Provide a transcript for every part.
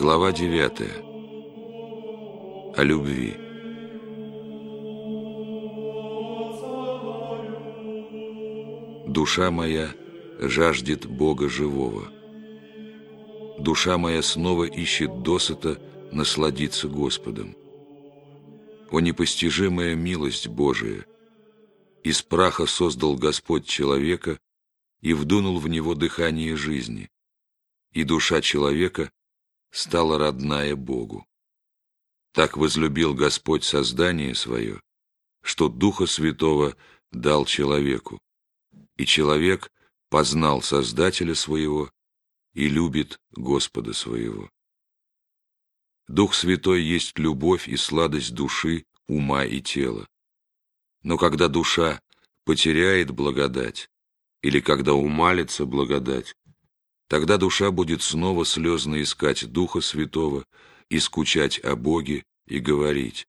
Глава 9. О любви. Душа моя жаждет Бога живого. Душа моя снова ищет досыта насладиться Господом. О непостижимая милость Божия! Из праха создал Господь человека и вдунул в него дыхание жизни, и душа человека стала родная Богу. Так возлюбил Господь создание свое, что Духа Святого дал человеку, и человек познал Создателя своего и любит Господа своего. Дух Святой есть любовь и сладость души, ума и тела. Но когда душа потеряет благодать, или когда умалится благодать, Тогда душа будет снова слезно искать Духа Святого и скучать о Боге и говорить.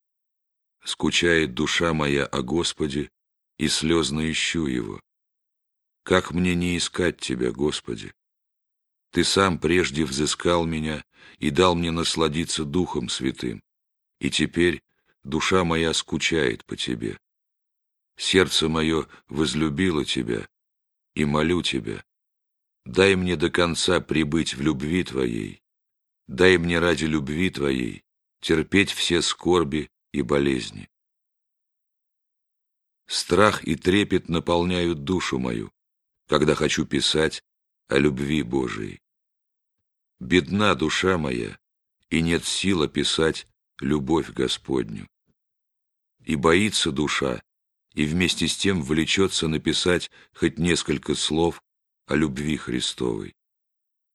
Скучает душа моя о Господе, и слезно ищу Его. Как мне не искать Тебя, Господи? Ты сам прежде взыскал меня и дал мне насладиться Духом Святым, и теперь душа моя скучает по Тебе. Сердце мое возлюбило Тебя, и молю Тебя, Дай мне до конца прибыть в любви Твоей. Дай мне ради любви Твоей терпеть все скорби и болезни. Страх и трепет наполняют душу мою, когда хочу писать о любви Божией. Бедна душа моя, и нет сил описать любовь Господню. И боится душа, и вместе с тем влечется написать хоть несколько слов о любви Христовой.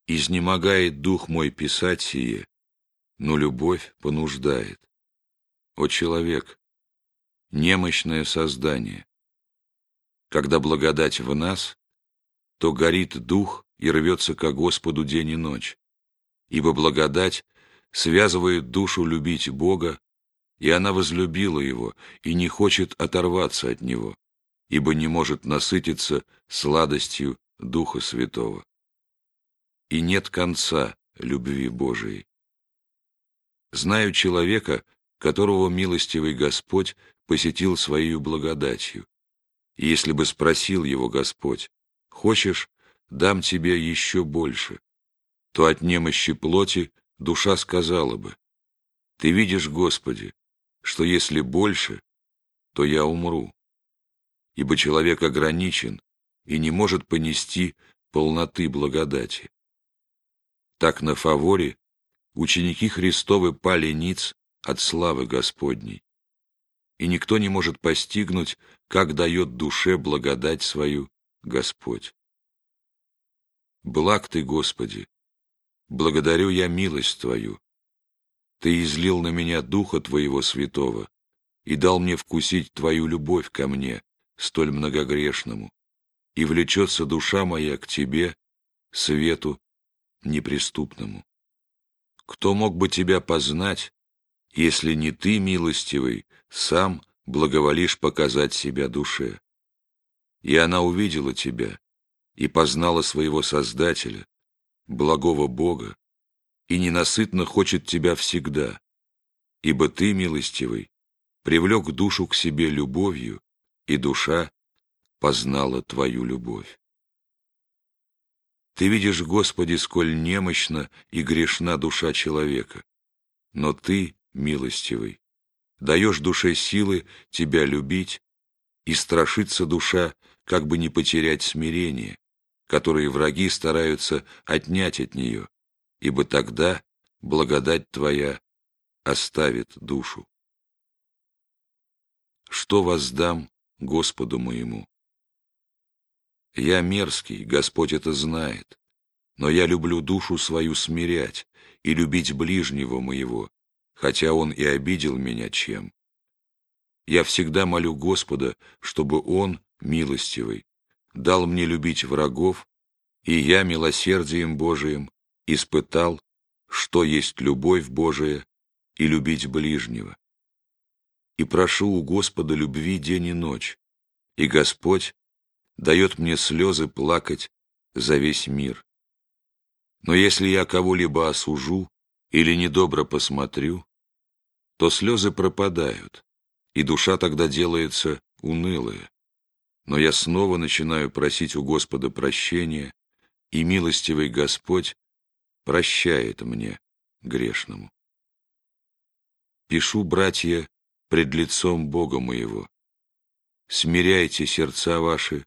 Изнемогает дух мой писать сие, но любовь понуждает. О человек, немощное создание, когда благодать в нас, то горит дух и рвется ко Господу день и ночь, ибо благодать связывает душу любить Бога, и она возлюбила Его и не хочет оторваться от Него, ибо не может насытиться сладостью Духа Святого. И нет конца любви Божией. Знаю человека, которого милостивый Господь посетил своей благодатью. Если бы спросил его Господь, «Хочешь, дам тебе еще больше», то от немощи плоти душа сказала бы, «Ты видишь, Господи, что если больше, то я умру». Ибо человек ограничен и не может понести полноты благодати. Так на фаворе ученики Христовы пали ниц от славы Господней, и никто не может постигнуть, как дает душе благодать свою Господь. Благ Ты, Господи, благодарю я милость Твою. Ты излил на меня Духа Твоего Святого и дал мне вкусить Твою любовь ко мне, столь многогрешному и влечется душа моя к Тебе, свету неприступному. Кто мог бы Тебя познать, если не Ты, милостивый, сам благоволишь показать себя душе? И она увидела Тебя и познала своего Создателя, благого Бога, и ненасытно хочет Тебя всегда, ибо Ты, милостивый, привлек душу к себе любовью, и душа познала Твою любовь. Ты видишь, Господи, сколь немощна и грешна душа человека, но Ты, милостивый, даешь душе силы Тебя любить, и страшится душа, как бы не потерять смирение, которое враги стараются отнять от нее, ибо тогда благодать Твоя оставит душу. Что воздам Господу моему? Я мерзкий, Господь это знает, но я люблю душу свою смирять и любить ближнего моего, хотя он и обидел меня чем. Я всегда молю Господа, чтобы Он, милостивый, дал мне любить врагов, и я милосердием Божиим испытал, что есть любовь Божия и любить ближнего. И прошу у Господа любви день и ночь, и Господь дает мне слезы плакать за весь мир. Но если я кого-либо осужу, или недобро посмотрю, то слезы пропадают, и душа тогда делается унылая. Но я снова начинаю просить у Господа прощения, и милостивый Господь прощает мне, грешному. Пишу, братья, пред лицом Бога моего. Смиряйте сердца ваши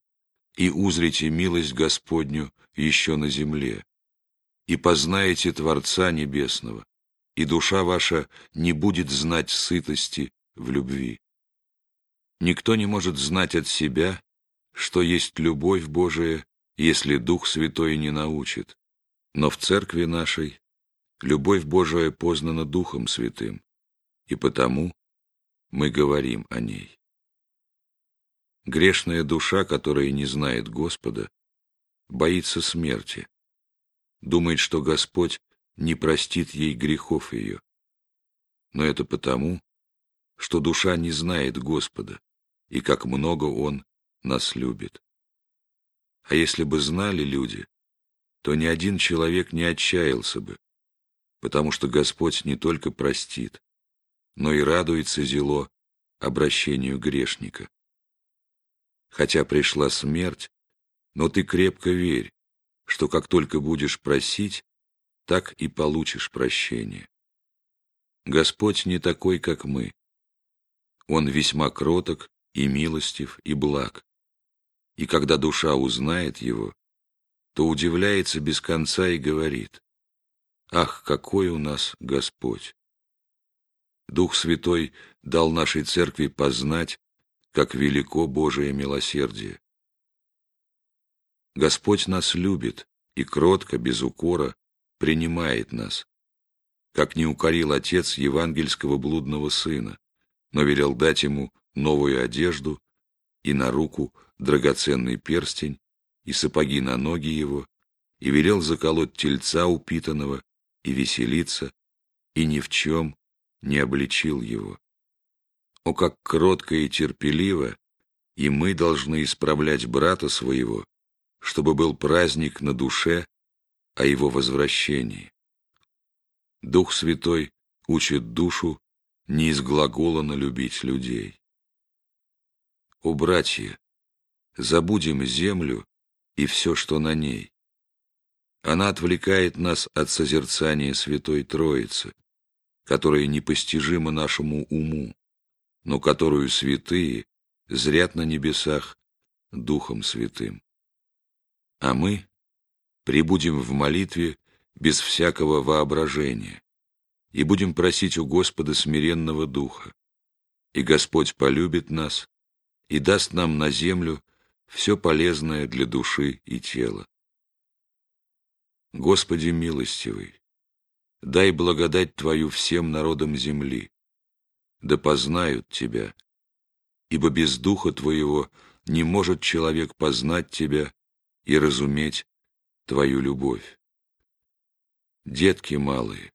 и узрите милость Господню еще на земле, и познаете Творца Небесного, и душа ваша не будет знать сытости в любви. Никто не может знать от себя, что есть любовь Божия, если Дух Святой не научит. Но в церкви нашей любовь Божия познана Духом Святым, и потому мы говорим о ней. Грешная душа, которая не знает Господа, боится смерти, думает, что Господь не простит ей грехов ее. Но это потому, что душа не знает Господа, и как много Он нас любит. А если бы знали люди, то ни один человек не отчаялся бы, потому что Господь не только простит, но и радуется зело обращению грешника. Хотя пришла смерть, но ты крепко верь, что как только будешь просить, так и получишь прощение. Господь не такой, как мы. Он весьма кроток и милостив и благ. И когда душа узнает его, то удивляется без конца и говорит, «Ах, какой у нас Господь!» Дух Святой дал нашей церкви познать, как велико Божие милосердие. Господь нас любит и кротко, без укора, принимает нас, как не укорил Отец евангельского блудного сына, но велел дать ему новую одежду и на руку драгоценный перстень и сапоги на ноги его, и велел заколоть тельца упитанного и веселиться, и ни в чем не обличил его. О, как кротко и терпеливо и мы должны исправлять брата своего, чтобы был праздник на душе о его возвращении. Дух Святой учит душу не из глагола налюбить людей. О, братья, забудем землю и все, что на ней. Она отвлекает нас от созерцания Святой Троицы, которая непостижима нашему уму, но которую святые зрят на небесах Духом Святым. А мы прибудем в молитве без всякого воображения и будем просить у Господа смиренного Духа, и Господь полюбит нас и даст нам на землю все полезное для души и тела. Господи милостивый, дай благодать Твою всем народам земли, да познают Тебя, ибо без Духа Твоего не может человек познать Тебя и разуметь Твою любовь. Детки малые,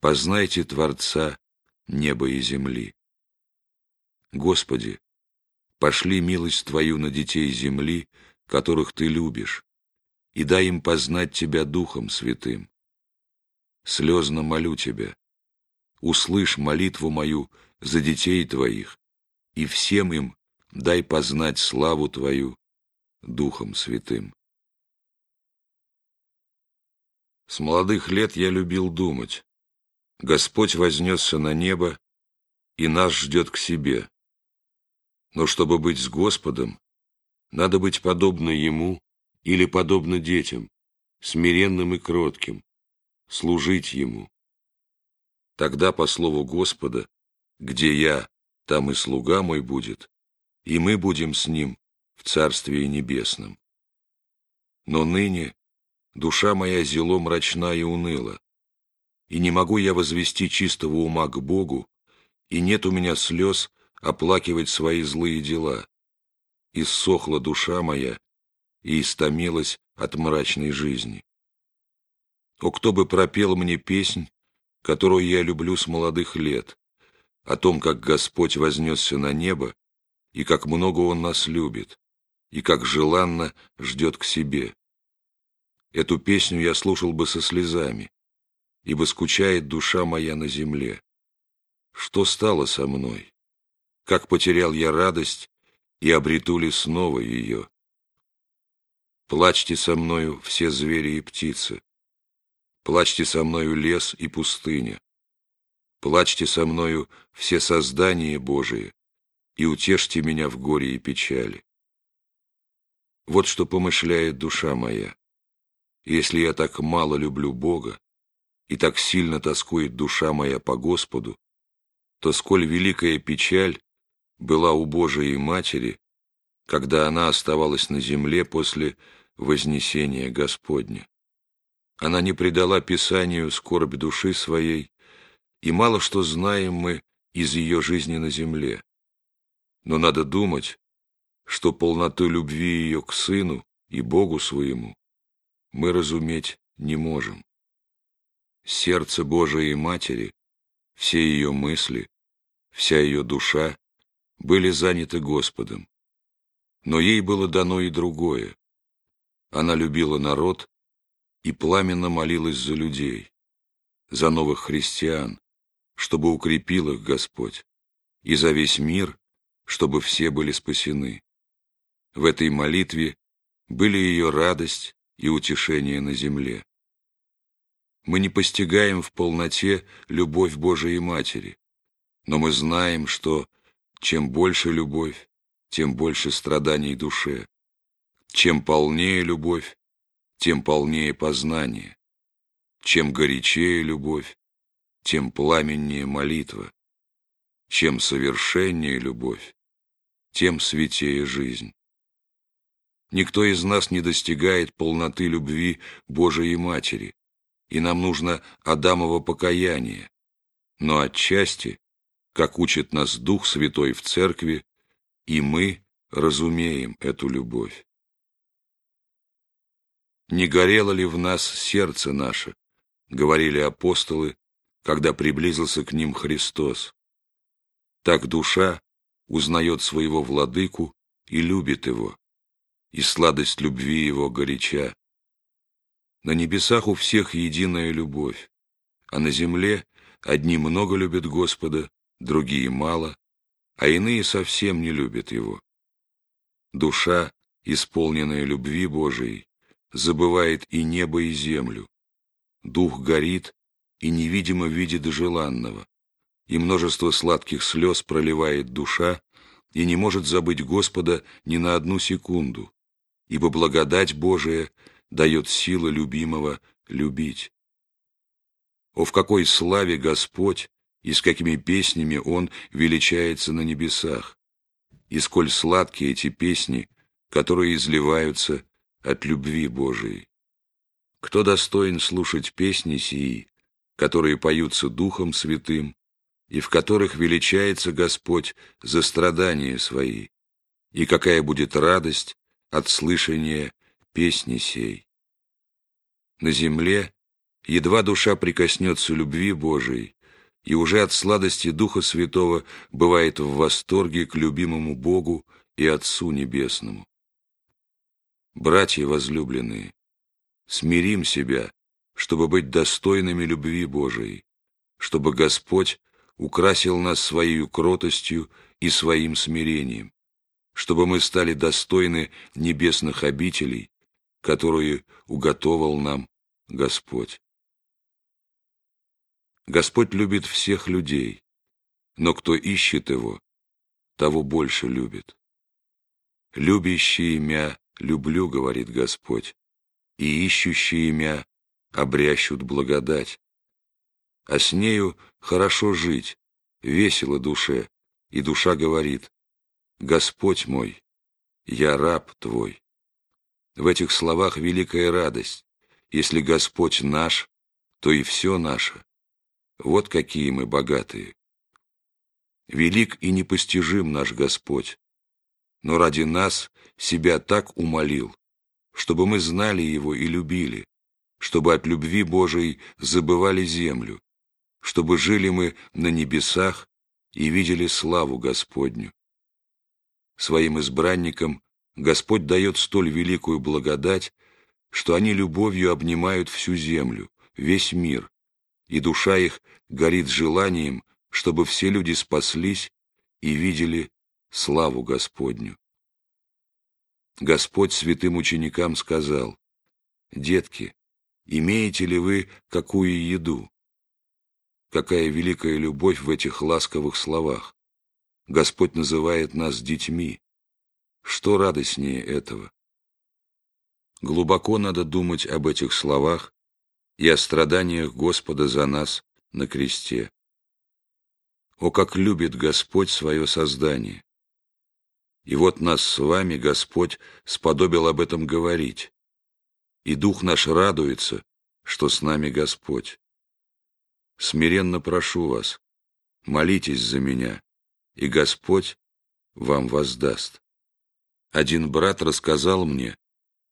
познайте Творца неба и земли. Господи, пошли милость Твою на детей земли, которых Ты любишь, и дай им познать Тебя Духом Святым. Слезно молю Тебя, услышь молитву мою за детей Твоих, и всем им дай познать славу Твою Духом Святым. С молодых лет я любил думать. Господь вознесся на небо и нас ждет к себе. Но чтобы быть с Господом, надо быть подобно Ему или подобно детям, смиренным и кротким, служить Ему. Тогда, по слову Господа, где я, там и слуга мой будет, и мы будем с Ним в Царстве Небесном. Но ныне душа моя зело мрачна и уныла, и не могу я возвести чистого ума к Богу, и нет у меня слез оплакивать свои злые дела. Иссохла душа моя и истомилась от мрачной жизни. О, кто бы пропел мне песнь, которую я люблю с молодых лет, о том, как Господь вознесся на небо, и как много Он нас любит, и как желанно ждет к себе. Эту песню я слушал бы со слезами, ибо скучает душа моя на земле. Что стало со мной? Как потерял я радость, и обрету ли снова ее? Плачьте со мною все звери и птицы, Плачьте со мною лес и пустыня, Плачьте со мною все создания Божии, И утешьте меня в горе и печали. Вот что помышляет душа моя. Если я так мало люблю Бога, и так сильно тоскует душа моя по Господу, то сколь великая печаль была у Божией Матери, когда она оставалась на земле после вознесения Господня. Она не предала Писанию скорбь души своей, и мало что знаем мы из ее жизни на земле. Но надо думать, что полноту любви ее к Сыну и Богу своему мы разуметь не можем. Сердце Божией Матери, все ее мысли, вся ее душа были заняты Господом. Но ей было дано и другое. Она любила народ и пламенно молилась за людей, за новых христиан, чтобы укрепил их Господь, и за весь мир, чтобы все были спасены. В этой молитве были ее радость и утешение на земле. Мы не постигаем в полноте любовь Божией Матери, но мы знаем, что чем больше любовь, тем больше страданий душе. Чем полнее любовь, тем полнее познание. Чем горячее любовь, тем пламеннее молитва. Чем совершеннее любовь, тем святее жизнь. Никто из нас не достигает полноты любви Божией Матери, и нам нужно Адамово покаяние. Но отчасти, как учит нас Дух Святой в Церкви, и мы разумеем эту любовь. «Не горело ли в нас сердце наше?» — говорили апостолы, когда приблизился к ним Христос. Так душа узнает своего владыку и любит его, и сладость любви его горяча. На небесах у всех единая любовь, а на земле одни много любят Господа, другие мало, а иные совсем не любят его. Душа, исполненная любви Божией, забывает и небо, и землю. Дух горит и невидимо видит желанного, и множество сладких слез проливает душа, и не может забыть Господа ни на одну секунду, ибо благодать Божия дает силы любимого любить. О, в какой славе Господь и с какими песнями Он величается на небесах, и сколь сладкие эти песни, которые изливаются от любви Божией. Кто достоин слушать песни сии, которые поются Духом Святым, и в которых величается Господь за страдания свои, и какая будет радость от слышания песни сей. На земле едва душа прикоснется любви Божией, и уже от сладости Духа Святого бывает в восторге к любимому Богу и Отцу Небесному. Братья возлюбленные, смирим себя, чтобы быть достойными любви Божией, чтобы Господь украсил нас своей кротостью и своим смирением, чтобы мы стали достойны небесных обителей, которые уготовал нам Господь. Господь любит всех людей, но кто ищет Его, того больше любит. Любящие имя люблю, говорит Господь, и ищущие имя обрящут благодать. А с нею хорошо жить, весело душе, и душа говорит, Господь мой, я раб Твой. В этих словах великая радость. Если Господь наш, то и все наше. Вот какие мы богатые. Велик и непостижим наш Господь, но ради нас себя так умолил, чтобы мы знали Его и любили, чтобы от любви Божией забывали землю, чтобы жили мы на небесах и видели славу Господню. Своим избранникам Господь дает столь великую благодать, что они любовью обнимают всю землю, весь мир, и душа их горит желанием, чтобы все люди спаслись и видели славу Господню. Господь святым ученикам сказал, «Детки, имеете ли вы какую еду?» Какая великая любовь в этих ласковых словах. Господь называет нас детьми. Что радостнее этого? Глубоко надо думать об этих словах и о страданиях Господа за нас на кресте. О, как любит Господь свое создание! И вот нас с вами Господь сподобил об этом говорить. И Дух наш радуется, что с нами Господь. Смиренно прошу вас, молитесь за меня, и Господь вам воздаст. Один брат рассказал мне,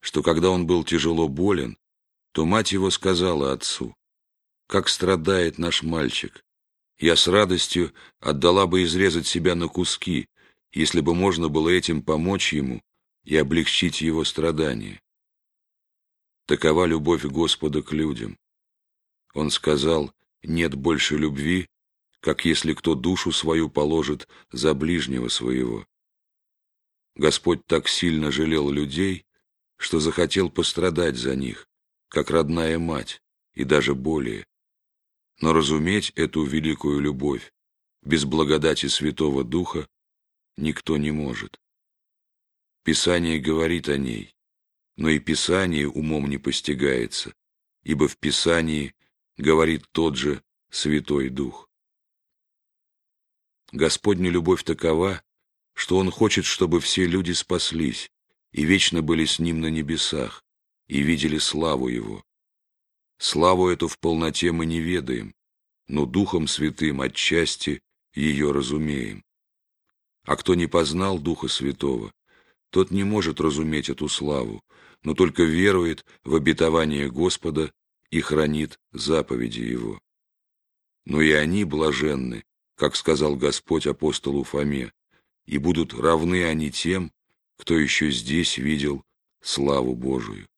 что когда он был тяжело болен, то мать его сказала отцу, «Как страдает наш мальчик! Я с радостью отдала бы изрезать себя на куски, если бы можно было этим помочь ему и облегчить его страдания. Такова любовь Господа к людям. Он сказал, нет больше любви, как если кто душу свою положит за ближнего своего. Господь так сильно жалел людей, что захотел пострадать за них, как родная мать, и даже более. Но разуметь эту великую любовь без благодати Святого Духа никто не может. Писание говорит о ней, но и Писание умом не постигается, ибо в Писании говорит тот же Святой Дух. Господня любовь такова, что Он хочет, чтобы все люди спаслись и вечно были с Ним на небесах и видели славу Его. Славу эту в полноте мы не ведаем, но Духом Святым отчасти ее разумеем. А кто не познал Духа Святого, тот не может разуметь эту славу, но только верует в обетование Господа и хранит заповеди Его. Но и они блаженны, как сказал Господь апостолу Фоме, и будут равны они тем, кто еще здесь видел славу Божию.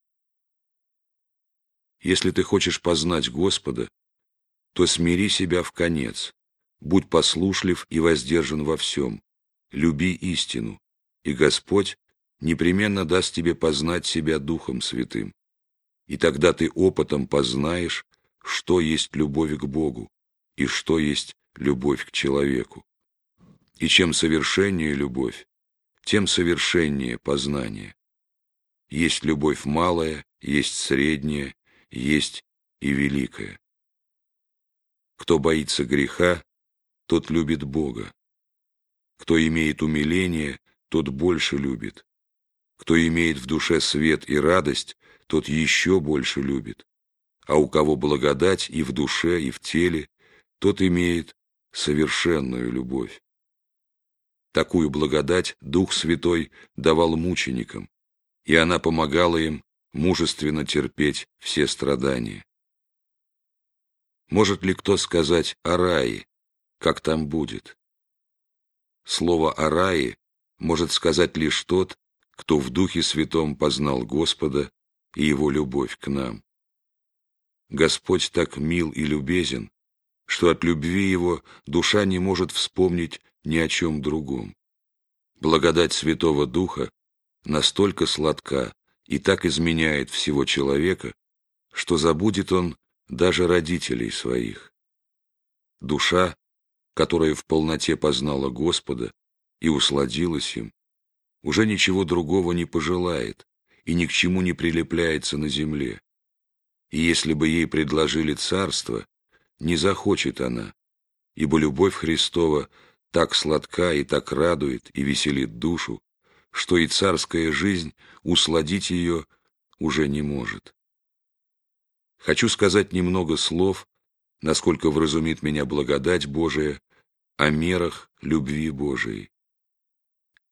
Если ты хочешь познать Господа, то смири себя в конец, будь послушлив и воздержан во всем, люби истину, и Господь непременно даст тебе познать себя Духом Святым. И тогда ты опытом познаешь, что есть любовь к Богу и что есть любовь к человеку. И чем совершеннее любовь, тем совершеннее познание. Есть любовь малая, есть средняя, есть и великая. Кто боится греха, тот любит Бога, кто имеет умиление, тот больше любит. Кто имеет в душе свет и радость, тот еще больше любит. А у кого благодать и в душе, и в теле, тот имеет совершенную любовь. Такую благодать Дух Святой давал мученикам, и она помогала им мужественно терпеть все страдания. Может ли кто сказать о рае, как там будет? Слово о рае может сказать лишь тот, кто в Духе Святом познал Господа и Его любовь к нам. Господь так мил и любезен, что от любви Его душа не может вспомнить ни о чем другом. Благодать Святого Духа настолько сладка и так изменяет всего человека, что забудет он даже родителей своих. Душа, которая в полноте познала Господа и усладилась им, уже ничего другого не пожелает и ни к чему не прилепляется на земле. И если бы ей предложили царство, не захочет она, ибо любовь Христова так сладка и так радует и веселит душу, что и царская жизнь усладить ее уже не может. Хочу сказать немного слов, насколько вразумит меня благодать Божия, о мерах любви Божией.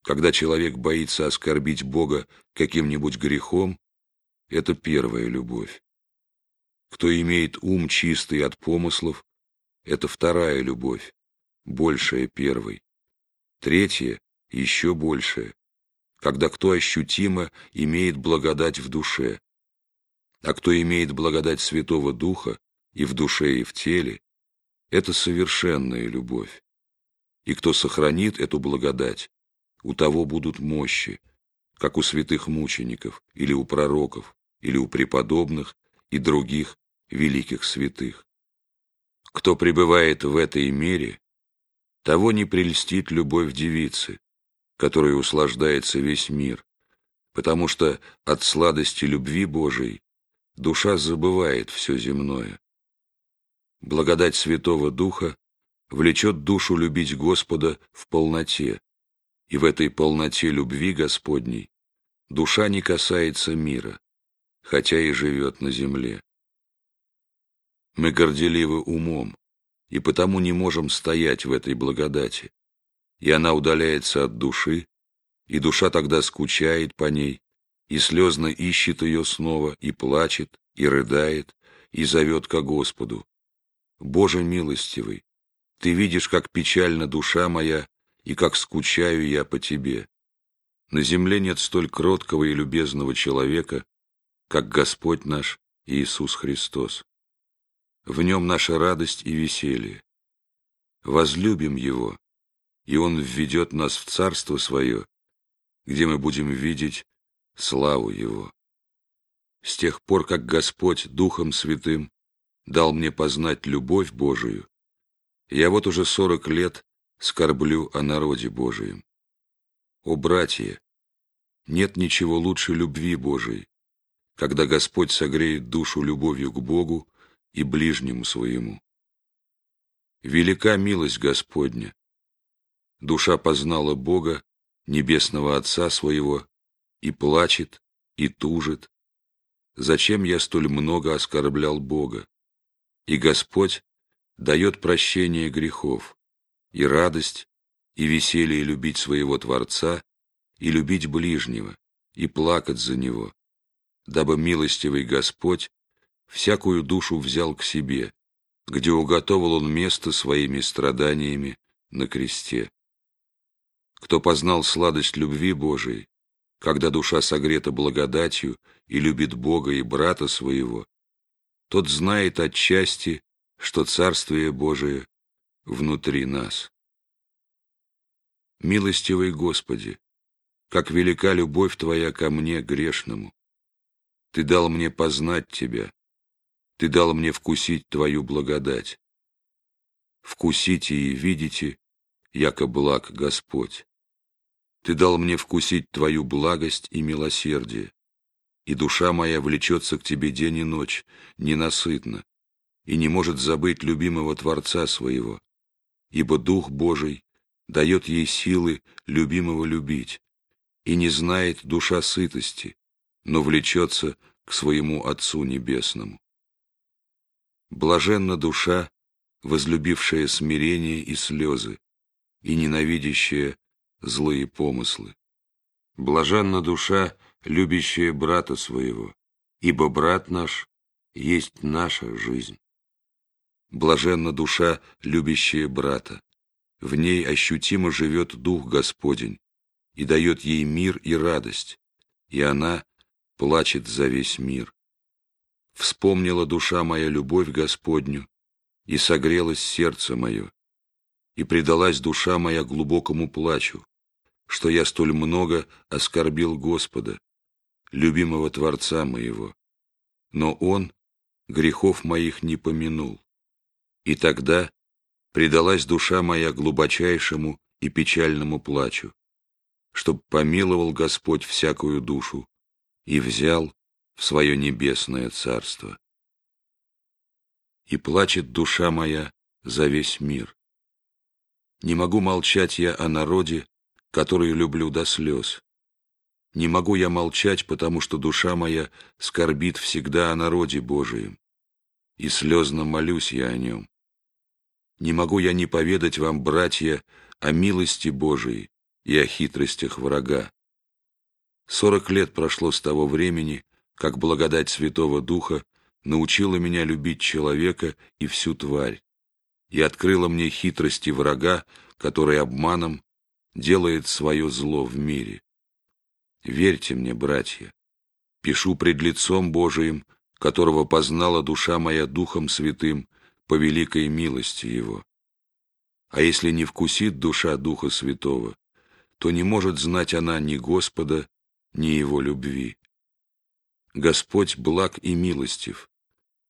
Когда человек боится оскорбить Бога каким-нибудь грехом, это первая любовь. Кто имеет ум чистый от помыслов, это вторая любовь, большая первой. Третья, еще большая, когда кто ощутимо имеет благодать в душе. А кто имеет благодать Святого Духа, и в душе, и в теле, это совершенная любовь. И кто сохранит эту благодать, у того будут мощи, как у святых мучеников, или у пророков, или у преподобных и других великих святых. Кто пребывает в этой мере, того не прельстит любовь девицы, которой услаждается весь мир, потому что от сладости любви Божией душа забывает все земное. Благодать Святого Духа влечет душу любить Господа в полноте, и в этой полноте любви Господней душа не касается мира, хотя и живет на земле. Мы горделивы умом, и потому не можем стоять в этой благодати, и она удаляется от души, и душа тогда скучает по ней, и слезно ищет ее снова, и плачет, и рыдает, и зовет ко Господу. Боже милостивый, Ты видишь, как печальна душа моя, и как скучаю я по Тебе. На земле нет столь кроткого и любезного человека, как Господь наш Иисус Христос. В нем наша радость и веселье. Возлюбим Его, и Он введет нас в Царство Свое, где мы будем видеть славу Его. С тех пор, как Господь Духом Святым дал мне познать любовь Божию, я вот уже сорок лет скорблю о народе Божием. О, братья, нет ничего лучше любви Божией, когда Господь согреет душу любовью к Богу и ближнему своему. Велика милость Господня. Душа познала Бога, Небесного Отца своего, и плачет, и тужит. Зачем я столь много оскорблял Бога? И Господь дает прощение грехов, и радость, и веселье любить своего Творца, и любить ближнего, и плакать за него, дабы милостивый Господь всякую душу взял к себе, где уготовил он место своими страданиями на кресте. Кто познал сладость любви Божией, когда душа согрета благодатью и любит Бога и брата своего, тот знает отчасти, что Царствие Божие внутри нас. Милостивый Господи, как велика любовь Твоя ко мне, грешному! Ты дал мне познать Тебя, Ты дал мне вкусить Твою благодать. Вкусите и видите, яко благ Господь. Ты дал мне вкусить Твою благость и милосердие, и душа моя влечется к Тебе день и ночь, ненасытно, и не может забыть любимого Творца своего, ибо Дух Божий дает ей силы любимого любить, и не знает душа сытости, но влечется к своему Отцу Небесному. Блаженна душа, возлюбившая смирение и слезы, и ненавидящая злые помыслы. Блаженна душа, любящая брата своего, ибо брат наш есть наша жизнь. Блаженна душа, любящая брата, в ней ощутимо живет Дух Господень и дает ей мир и радость, и она плачет за весь мир. Вспомнила душа моя любовь Господню, и согрелось сердце мое, и предалась душа моя глубокому плачу, что я столь много оскорбил Господа, любимого Творца моего. Но Он грехов моих не помянул. И тогда предалась душа моя глубочайшему и печальному плачу, чтоб помиловал Господь всякую душу и взял в свое небесное царство. И плачет душа моя за весь мир. Не могу молчать я о народе, который люблю до слез. Не могу я молчать, потому что душа моя скорбит всегда о народе Божием, и слезно молюсь я о нем. Не могу я не поведать вам, братья, о милости Божией и о хитростях врага. Сорок лет прошло с того времени, как благодать Святого Духа научила меня любить человека и всю тварь, и открыла мне хитрости врага, который обманом делает свое зло в мире. Верьте мне, братья, пишу пред лицом Божиим которого познала душа моя Духом Святым по великой милости Его. А если не вкусит душа Духа Святого, то не может знать она ни Господа, ни Его любви. Господь благ и милостив,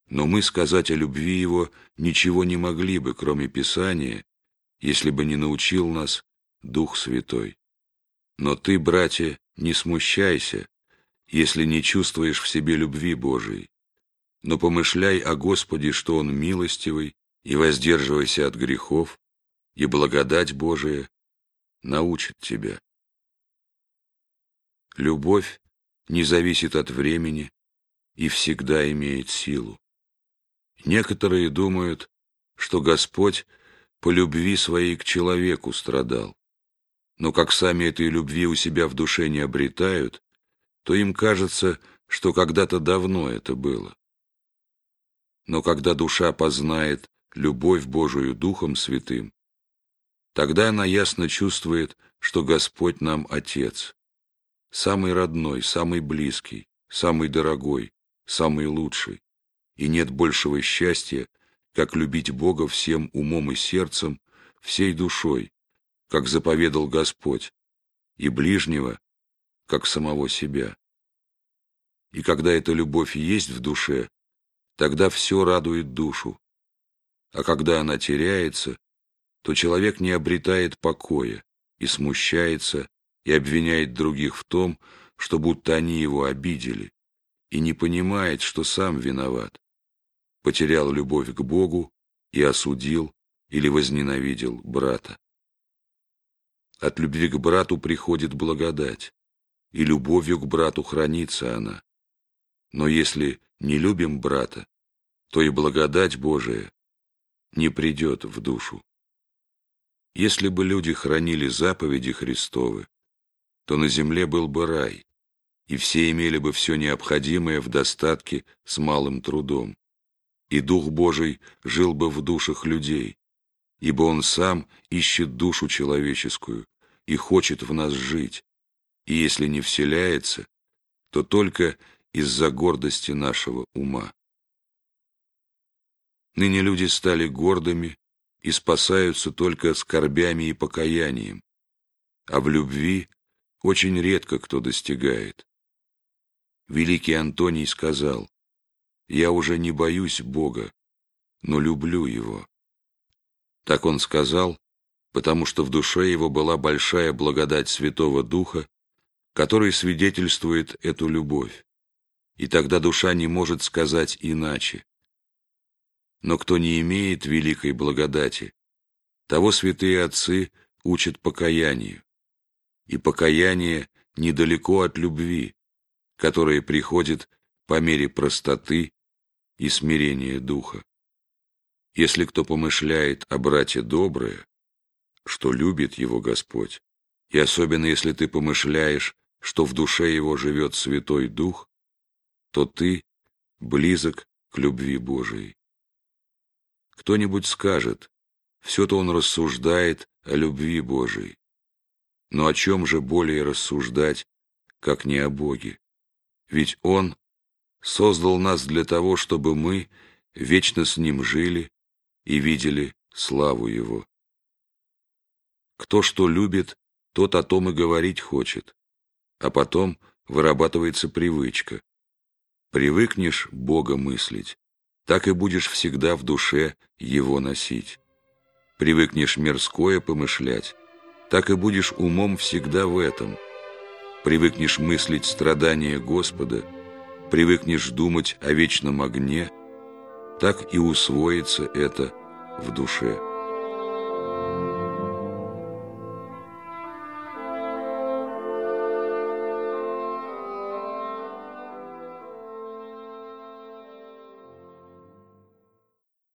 но мы сказать о любви Его ничего не могли бы, кроме Писания, если бы не научил нас Дух Святой. Но ты, братья, не смущайся, если не чувствуешь в себе любви Божией, но помышляй о Господе, что Он милостивый, и воздерживайся от грехов, и благодать Божия научит тебя. Любовь не зависит от времени и всегда имеет силу. Некоторые думают, что Господь по любви своей к человеку страдал, но как сами этой любви у себя в душе не обретают, то им кажется, что когда-то давно это было. Но когда душа познает любовь Божию Духом Святым, тогда она ясно чувствует, что Господь нам Отец, самый родной, самый близкий, самый дорогой, самый лучший, и нет большего счастья, как любить Бога всем умом и сердцем, всей душой, как заповедал Господь, и ближнего, как самого себя. И когда эта любовь есть в душе, тогда все радует душу. А когда она теряется, то человек не обретает покоя и смущается, и обвиняет других в том, что будто они его обидели, и не понимает, что сам виноват, потерял любовь к Богу и осудил или возненавидел брата. От любви к брату приходит благодать, и любовью к брату хранится она. Но если не любим брата, то и благодать Божия не придет в душу. Если бы люди хранили заповеди Христовы, то на земле был бы рай, и все имели бы все необходимое в достатке с малым трудом. И Дух Божий жил бы в душах людей, ибо Он сам ищет душу человеческую и хочет в нас жить, и если не вселяется, то только из-за гордости нашего ума. Ныне люди стали гордыми и спасаются только скорбями и покаянием, а в любви очень редко кто достигает. Великий Антоний сказал, «Я уже не боюсь Бога, но люблю Его». Так он сказал, потому что в душе его была большая благодать Святого Духа, который свидетельствует эту любовь и тогда душа не может сказать иначе. Но кто не имеет великой благодати, того святые отцы учат покаянию, и покаяние недалеко от любви, которая приходит по мере простоты и смирения духа. Если кто помышляет о брате доброе, что любит его Господь, и особенно если ты помышляешь, что в душе его живет Святой Дух, то ты близок к любви Божией. Кто-нибудь скажет, все-то он рассуждает о любви Божией. Но о чем же более рассуждать, как не о Боге? Ведь Он создал нас для того, чтобы мы вечно с Ним жили и видели славу Его. Кто что любит, тот о том и говорить хочет, а потом вырабатывается привычка. Привыкнешь Бога мыслить, так и будешь всегда в душе Его носить. Привыкнешь мирское помышлять, так и будешь умом всегда в этом. Привыкнешь мыслить страдания Господа, привыкнешь думать о вечном огне, так и усвоится это в душе.